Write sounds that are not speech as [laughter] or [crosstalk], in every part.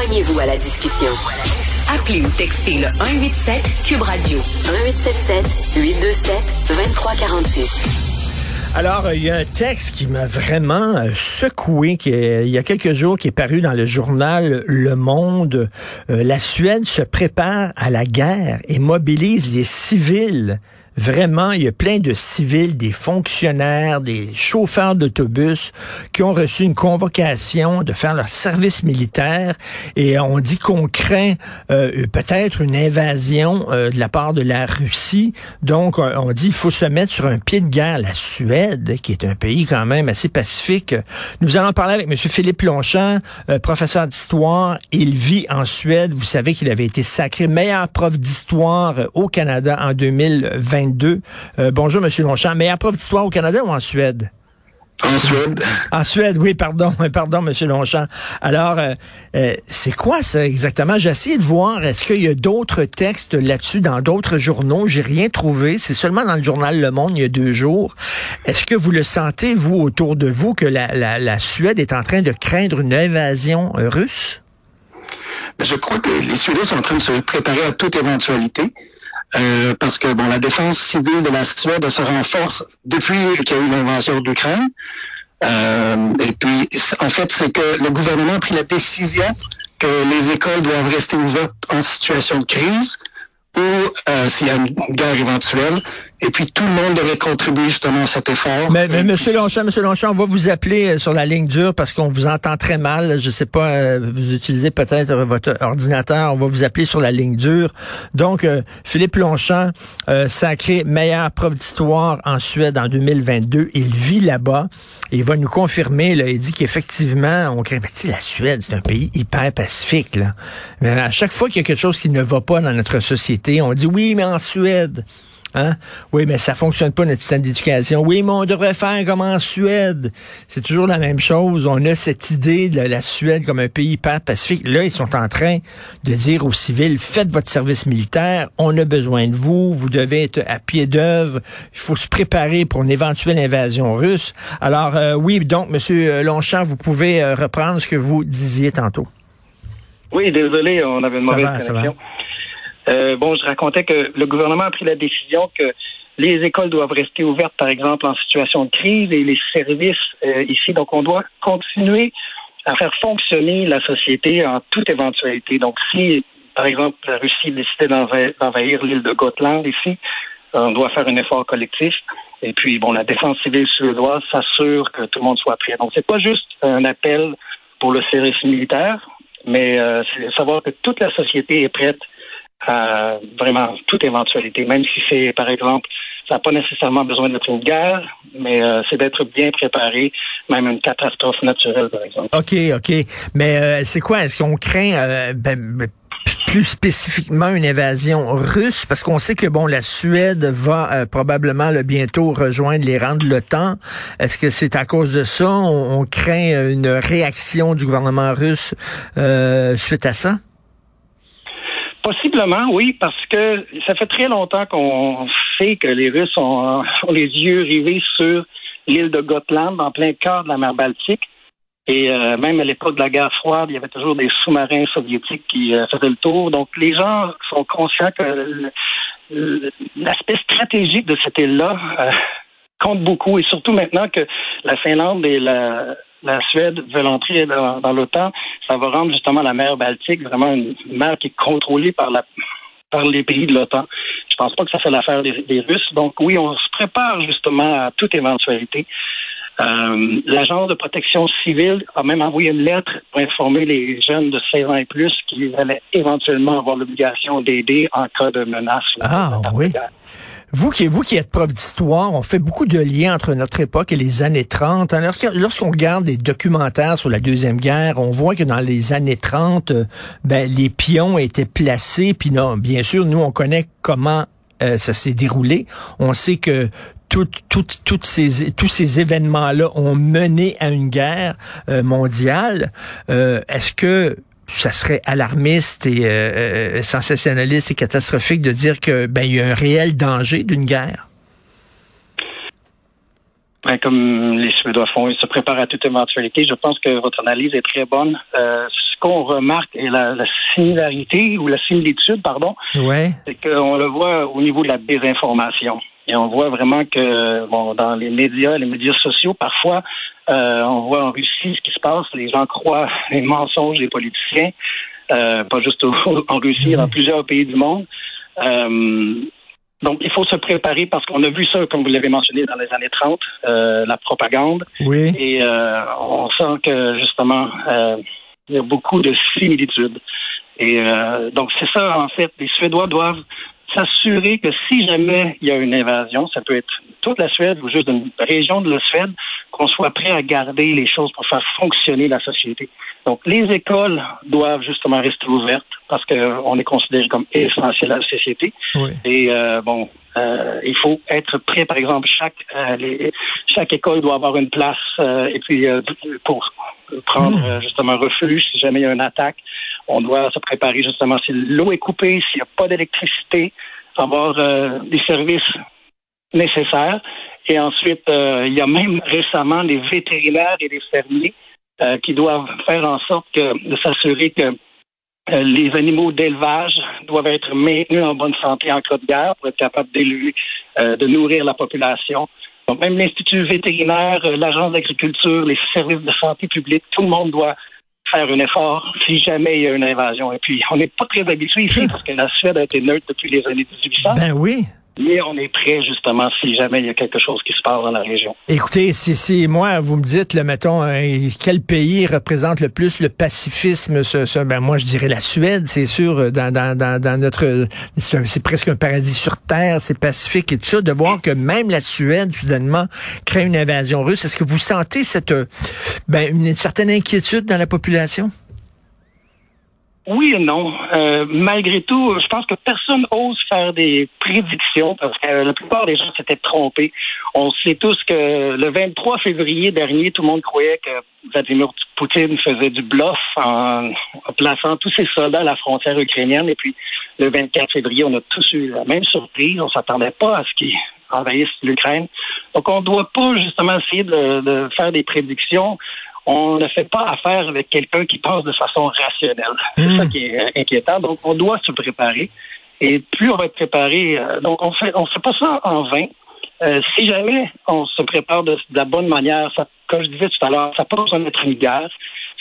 Joignez-vous à la discussion. Appelez ou textez le 187 Cube Radio 1877 827 2346. Alors, il y a un texte qui m'a vraiment euh, secoué, qui il y a quelques jours, qui est paru dans le journal Le Monde. Euh, la Suède se prépare à la guerre et mobilise les civils Vraiment, il y a plein de civils, des fonctionnaires, des chauffeurs d'autobus qui ont reçu une convocation de faire leur service militaire et on dit qu'on craint euh, peut-être une invasion euh, de la part de la Russie. Donc, euh, on dit il faut se mettre sur un pied de guerre. La Suède, qui est un pays quand même assez pacifique. Nous allons parler avec M. Philippe Longchamp, professeur d'histoire. Il vit en Suède. Vous savez qu'il avait été sacré meilleur prof d'histoire au Canada en 2020 euh, bonjour, Monsieur Longchamp. Mais à d'histoire au Canada ou en Suède? En Suède. En Suède, oui, pardon, [laughs] pardon, Monsieur Longchamp. Alors, euh, euh, c'est quoi ça exactement? J'ai essayé de voir, est-ce qu'il y a d'autres textes là-dessus dans d'autres journaux? J'ai rien trouvé. C'est seulement dans le journal Le Monde il y a deux jours. Est-ce que vous le sentez, vous, autour de vous, que la, la Suède est en train de craindre une invasion russe? Je crois que les Suédois sont en train de se préparer à toute éventualité. Euh, parce que bon, la défense civile de la Suède se renforce depuis qu'il y a eu l'invasion de l'Ukraine. Euh, et puis, en fait, c'est que le gouvernement a pris la décision que les écoles doivent rester ouvertes en situation de crise ou euh, s'il y a une guerre éventuelle. Et puis tout le monde devrait contribuer justement à cet effort. Mais, mais Monsieur Longchamp, Monsieur Longchamp, on va vous appeler euh, sur la ligne dure parce qu'on vous entend très mal. Je sais pas, euh, vous utilisez peut-être votre ordinateur. On va vous appeler sur la ligne dure. Donc, Philippe Longchamp, sacré meilleur prof d'histoire en Suède en 2022. Il vit là-bas. Il va nous confirmer. Là, il dit qu'effectivement, on crée. La Suède, c'est un pays hyper pacifique. Là. Mais à chaque fois qu'il y a quelque chose qui ne va pas dans notre société, on dit oui, mais en Suède. Hein? Oui, mais ça fonctionne pas notre système d'éducation. Oui, mais on devrait faire comme en Suède. C'est toujours la même chose. On a cette idée de la Suède comme un pays hyper pacifique. Là, ils sont en train de dire aux civils, faites votre service militaire, on a besoin de vous, vous devez être à pied d'œuvre, il faut se préparer pour une éventuelle invasion russe. Alors, euh, oui, donc, Monsieur Longchamp, vous pouvez euh, reprendre ce que vous disiez tantôt. Oui, désolé, on avait une mauvaise connexion. Euh, bon, je racontais que le gouvernement a pris la décision que les écoles doivent rester ouvertes, par exemple, en situation de crise et les services euh, ici. Donc, on doit continuer à faire fonctionner la société en toute éventualité. Donc, si, par exemple, la Russie décidait d'envahir l'île de Gotland ici, on doit faire un effort collectif. Et puis, bon, la défense civile suédoise s'assure que tout le monde soit prêt. Donc, c'est pas juste un appel pour le service militaire, mais euh, c'est savoir que toute la société est prête à vraiment toute éventualité, même si c'est, par exemple, ça n'a pas nécessairement besoin d'être une guerre, mais euh, c'est d'être bien préparé, même une catastrophe naturelle, par exemple. OK, OK. Mais euh, c'est quoi? Est-ce qu'on craint euh, ben, ben, plus spécifiquement une invasion russe? Parce qu'on sait que, bon, la Suède va probablement le bientôt rejoindre les rangs de l'OTAN. Est-ce que c'est à cause de ça? On, on, craint une réaction du gouvernement russe suite à ça? Possiblement, oui, parce que ça fait très longtemps qu'on sait que les Russes [laughs] ont, les yeux rivés sur l'île de Gotland, en plein cœur de la mer Baltique. Et euh, même à l'époque de la guerre froide, il y avait toujours des sous-marins soviétiques qui euh, faisaient le tour. Donc les gens sont conscients que l'aspect stratégique de cette île-là euh, compte beaucoup. Et surtout maintenant que la Finlande et la, la Suède veut entrer dans, l'OTAN, ça va rendre justement la mer Baltique vraiment une mer qui est contrôlée par la par les pays de l'OTAN. Je pense pas que ça fait l'affaire des, Russes. Donc oui, on se prépare justement à toute éventualité. Euh, L'agence de protection civile a même envoyé une lettre pour informer les jeunes de 16 ans et plus qu'ils allaient éventuellement avoir l'obligation d'aider en cas de menace. Ah oui. Vous qui, vous qui êtes prof d'histoire, on fait beaucoup de liens entre notre époque et les années 30. Lorsqu'on regarde des documentaires sur la Deuxième Guerre, on voit que dans les années 30, euh, ben, les pions étaient placés. Puis non, bien sûr, nous, on connaît comment euh, ça s'est déroulé. On sait que toutes ces, tous ces événements-là ont mené à une guerre euh, mondiale. Euh, est-ce que ça serait alarmiste et euh, sensationnaliste et catastrophique de dire que ben il y a un réel danger d'une guerre? Ben, comme les Suédois font, ils se préparent à toute éventualité. Je pense que votre analyse est très bonne. ce qu'on remarque et la, similarité ou la similitude, pardon, ouais. c'est qu'on le voit au niveau de la désinformation. Et on voit vraiment que bon, dans les médias, les médias sociaux, parfois, euh, on voit en Russie ce qui se passe. Les gens croient [laughs] les mensonges des politiciens, euh, pas juste [laughs] en Russie, dans plusieurs pays du monde. Euh, donc, il faut se préparer parce qu'on a vu ça, comme vous l'avez mentionné, dans les années 30, euh, la propagande. Oui. Et on sent que, justement, il y a beaucoup de similitudes. Et donc, c'est ça, en fait, les Suédois doivent s'assurer que si jamais il y a une invasion, ça peut être toute la Suède ou juste une région de la Suède, qu'on soit prêt à garder les choses pour faire fonctionner la société. Donc, les écoles doivent justement rester ouvertes parce qu'on est considéré comme essentiel à la société. Oui. Et euh, bon, euh, il faut être prêt. Par exemple, chaque euh, les, chaque école doit avoir une place euh, et puis euh, pour prendre Hmm. justement refuge si jamais il y a une attaque. On doit se préparer justement si l'eau est coupée, s'il n'y a pas d'électricité, avoir des services nécessaires. Et ensuite, il y a même récemment les vétérinaires et les fermiers qui doivent faire en sorte que, de s'assurer que euh, les animaux d'élevage doivent être maintenus en bonne santé en cas de guerre pour être capables d'élever, euh, de nourrir la population. Donc même l'Institut vétérinaire, euh, l'Agence d'agriculture, les services de santé publique, tout le monde doit faire un effort si jamais il y a une invasion. Et puis, on n'est pas très habitué ici parce que la Suède a été neutre depuis les années 1800. Ben oui. Mais on est prêt, justement, si jamais il y a quelque chose qui se passe dans la région. Écoutez, si, si moi, vous me dites, le mettons, euh, quel pays représente le plus le pacifisme, ce, ce, ben moi, je dirais la Suède, c'est sûr, euh, dans, dans, dans, dans notre... C'est presque un paradis sur Terre, c'est pacifique et tout ça, de voir que même la Suède, soudainement, crée une invasion russe. Est-ce que vous sentez cette, euh, ben, une, certaine inquiétude dans la population? Oui et non. Euh, malgré tout, je pense que personne ose faire des prédictions parce que la plupart des gens s'étaient trompés. On sait tous que le 23 février dernier, tout le monde croyait que Vladimir Poutine faisait du bluff en, plaçant tous ses soldats à la frontière ukrainienne. Et puis, le 24 février, on a tous eu la même surprise. On s'attendait pas à ce qu'il envahisse l'Ukraine. Donc, on ne doit pas justement essayer de faire des prédictions on ne fait pas affaire avec quelqu'un qui pense de façon rationnelle. C'est Mmh. ça qui est inquiétant. Donc, on doit se préparer. Et plus on va être préparé, euh, donc on fait on fait pas ça en vain. Euh, si jamais on se prépare de, de la bonne manière, ça, comme je disais tout à l'heure, ça peut besoin d'être une guerre,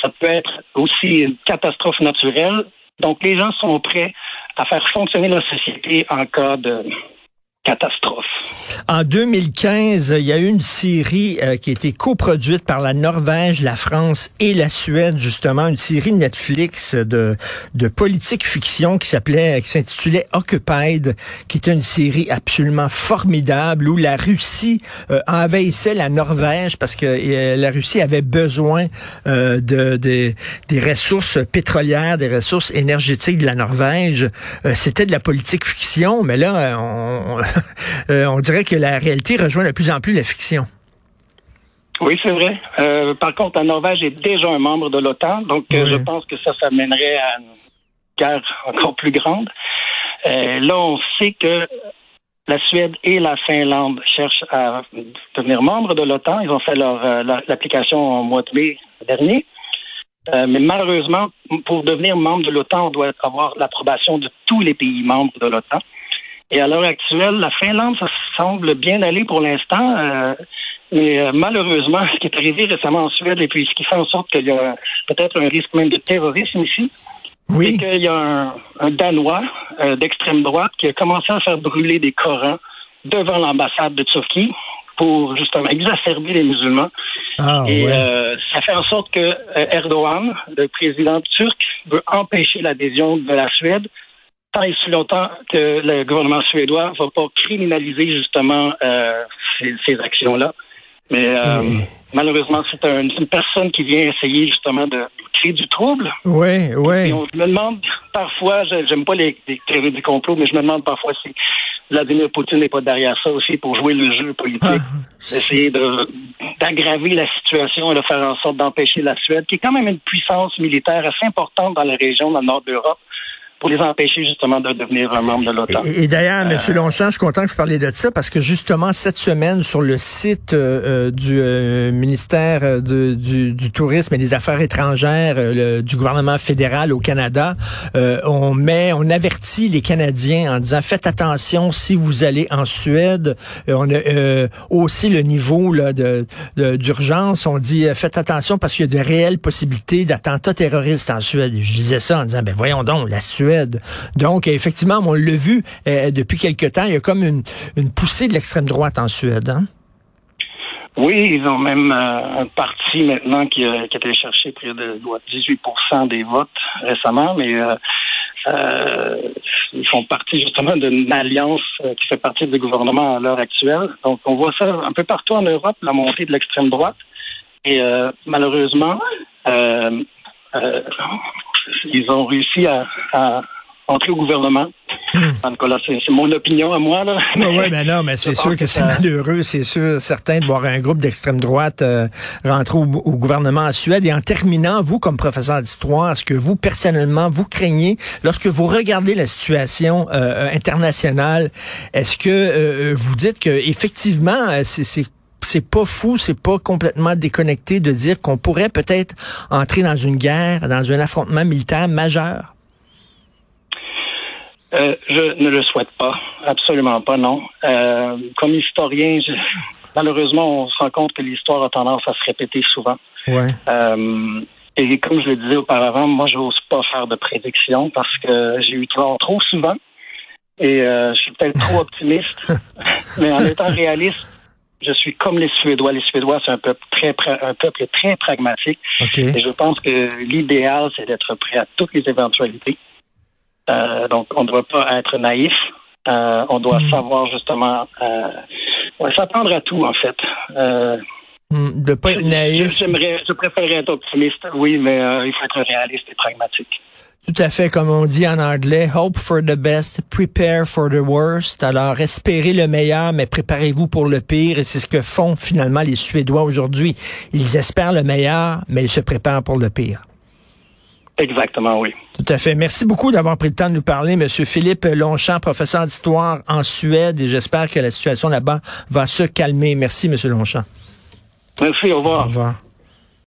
ça peut être aussi une catastrophe naturelle. Donc les gens sont prêts à faire fonctionner la société en cas de catastrophe. En 2015, il y a eu une série euh, qui a été coproduite par la Norvège, la France et la Suède, justement, une série Netflix de, de politique fiction qui s'appelait, qui s'intitulait Occupied, qui était une série absolument formidable où la Russie euh, envahissait la Norvège parce que euh, la Russie avait besoin euh, de, de- des ressources pétrolières, des ressources énergétiques de la Norvège. Euh, C'était de la politique fiction, mais là, on, [laughs] euh, on dirait que la réalité rejoint de plus en plus la fiction. Oui, c'est vrai. Euh, par contre, la Norvège est déjà un membre de l'OTAN, donc euh, Oui. je pense que ça, ça mènerait à une guerre encore plus grande. Là, on sait que la Suède et la Finlande cherchent à devenir membres de l'OTAN. Ils ont fait leur euh, la- l'application au mois de mai dernier. Euh, mais malheureusement, pour devenir membre de l'OTAN, on doit avoir l'approbation de tous les pays membres de l'OTAN. Et à l'heure actuelle, la Finlande, ça semble bien aller pour l'instant. euh, mais euh, malheureusement, ce qui est arrivé récemment en Suède, et puis ce qui fait en sorte qu'il y a peut-être un risque même de terrorisme ici, Oui. c'est qu'il y a un, un Danois euh, d'extrême droite qui a commencé à faire brûler des Corans devant l'ambassade de Turquie pour justement exacerber les musulmans. Ah, Et ouais. euh, ça fait en sorte que euh, Erdogan, le président turc, veut empêcher l'adhésion de la Suède tant et si longtemps que le gouvernement suédois ne va pas criminaliser justement euh, ces, ces actions-là. Mais euh, malheureusement, c'est un- une personne qui vient essayer justement de créer du trouble. Oui, Et oui. on je me demande parfois, je- j'aime pas les, les théories du complot, mais je me demande parfois si Vladimir Poutine n'est pas derrière ça aussi pour jouer le jeu politique, Ah. essayer d'aggraver la situation et de faire en sorte d'empêcher la Suède, qui est quand même une puissance militaire assez importante dans la région, dans le nord de l'Europe, pour les empêcher justement de devenir un membre de l'OTAN. Et, d'ailleurs, M. Longchamp, je suis content que vous parliez de ça parce que justement, cette semaine, sur le site euh, du euh, ministère du, du, Tourisme et des Affaires étrangères du gouvernement fédéral au Canada, on met, on avertit les Canadiens en disant faites attention si vous allez en Suède. on a aussi le niveau là, de, d'urgence. On dit faites attention parce qu'il y a de réelles possibilités d'attentats terroristes en Suède. Je disais ça en disant ben voyons donc la Suède donc, effectivement, on l'a vu euh, depuis quelque temps, il y a comme une, poussée de l'extrême droite en Suède. Hein? Oui, ils ont même euh, un parti maintenant qui, a été chercher près de 18% des votes récemment, mais euh, ils font partie justement d'une alliance qui fait partie du gouvernement à l'heure actuelle. Donc, on voit ça un peu partout en Europe, la montée de l'extrême droite. Et malheureusement, ils ont réussi à, entrer au gouvernement. En tout cas, c'est mon opinion à moi. Là. Oui, mais non, mais c'est sûr que, c'est malheureux, c'est sûr, certain, de voir un groupe d'extrême droite euh, rentrer au, gouvernement en Suède. Et en terminant, vous, comme professeur d'histoire, est-ce que vous, personnellement, vous craignez, lorsque vous regardez la situation euh, internationale, est-ce que euh, vous dites que effectivement, c'est c'est pas fou, c'est pas complètement déconnecté de dire qu'on pourrait peut-être entrer dans une guerre, dans un affrontement militaire majeur? Euh, je ne le souhaite pas, absolument pas, non. Euh, comme historien, [laughs] malheureusement, on se rend compte que l'histoire a tendance à se répéter souvent. Ouais. Euh, et comme je le disais auparavant, moi, je n'ose pas faire de prédictions parce que j'ai eu trop, trop souvent. Et je suis peut-être trop [laughs] optimiste. [laughs] mais en étant réaliste, je suis comme les Suédois. Les Suédois, c'est un peuple très, un peuple très pragmatique. Et je pense que l'idéal, c'est d'être prêt à toutes les éventualités. Euh, donc, on ne doit pas être naïf. Euh, on doit hmm. savoir justement euh, s'attendre à tout, en fait. Hmm, de pas être naïf. J'aimerais, je préférerais être optimiste, oui, mais il faut être réaliste et pragmatique. Tout à fait, comme on dit en anglais, hope for the best, prepare for the worst. Alors, espérez le meilleur, mais préparez-vous pour le pire. Et c'est ce que font finalement les Suédois aujourd'hui. Ils espèrent le meilleur, mais ils se préparent pour le pire. Exactement, oui. Tout à fait. Merci beaucoup d'avoir pris le temps de nous parler, Monsieur Philippe Longchamp, professeur d'histoire en Suède, et j'espère que la situation là-bas va se calmer. Merci, Monsieur Longchamp. Merci, au revoir. Au revoir.